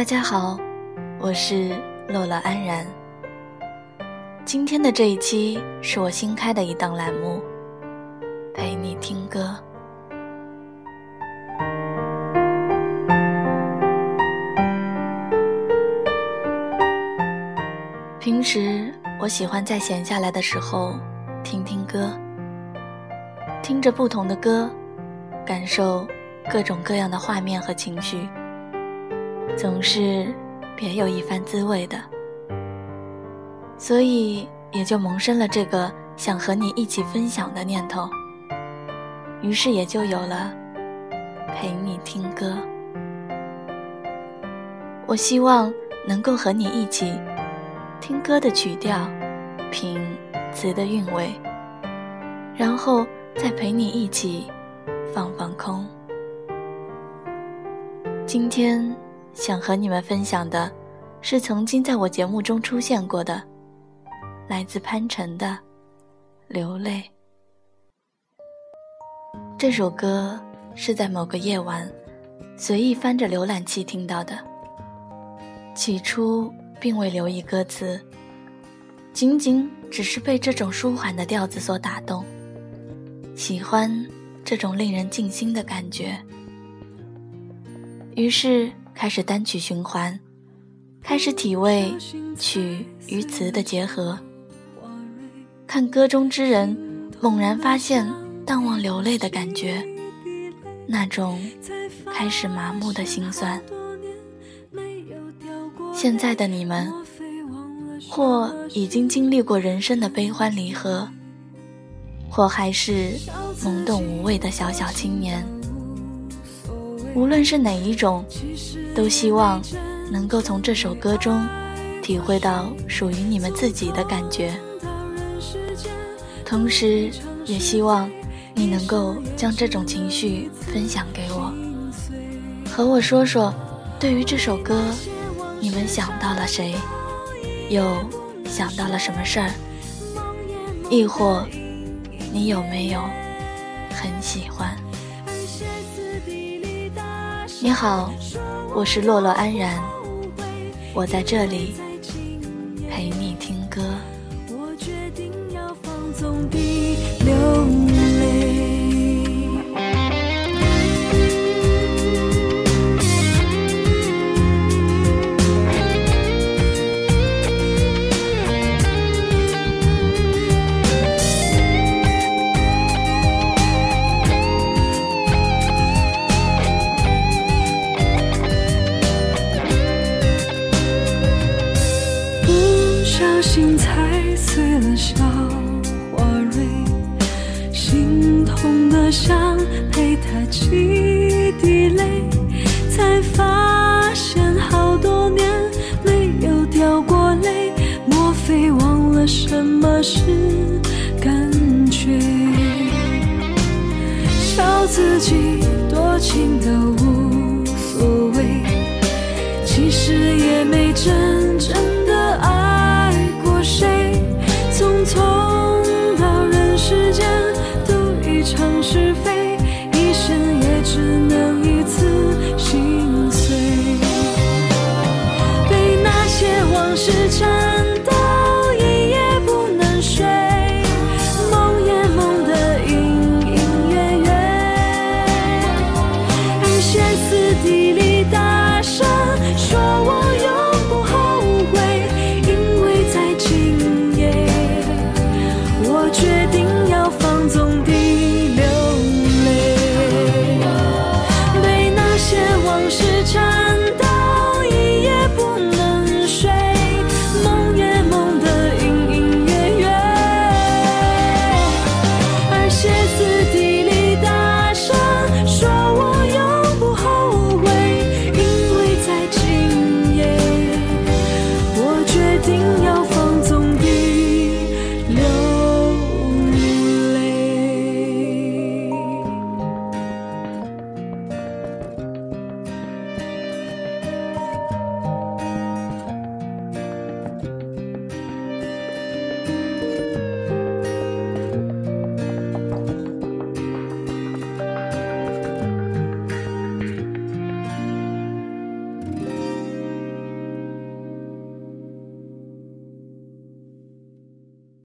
大家好，我是洛乐安然。今天的这一期是我新开的一档栏目，陪你听歌。平时我喜欢在闲下来的时候听听歌，听着不同的歌，感受各种各样的画面和情绪，总是别有一番滋味的。所以也就萌生了这个想和你一起分享的念头，于是也就有了陪你听歌。我希望能够和你一起。听歌的曲调，品词的韵味，然后再陪你一起放放空。今天想和你们分享的，是曾经在我节目中出现过的，来自潘辰的《流泪》。这首歌是在某个夜晚，随意翻着浏览器听到的。起初。并未留意歌词，仅仅只是被这种舒缓的调子所打动，喜欢这种令人静心的感觉。于是开始单曲循环，开始体味曲与词的结合，看歌中之人猛然发现淡忘流泪的感觉，那种开始麻木的心酸。现在的你们，或已经经历过人生的悲欢离合，或还是懵懂无畏的小小青年。无论是哪一种，都希望能够从这首歌中体会到属于你们自己的感觉。同时，也希望你能够将这种情绪分享给我，和我说说对于这首歌。你们想到了谁？又想到了什么事儿？亦或你有没有很喜欢？你好，我是洛洛安然，我在这里陪你听歌。想陪他几滴泪才发现好多年没有掉过泪莫非忘了什么是感觉。笑自己多情都无所谓其实也没真像是战斗，一夜不能睡，梦也梦得隐隐约约，而歇斯底里。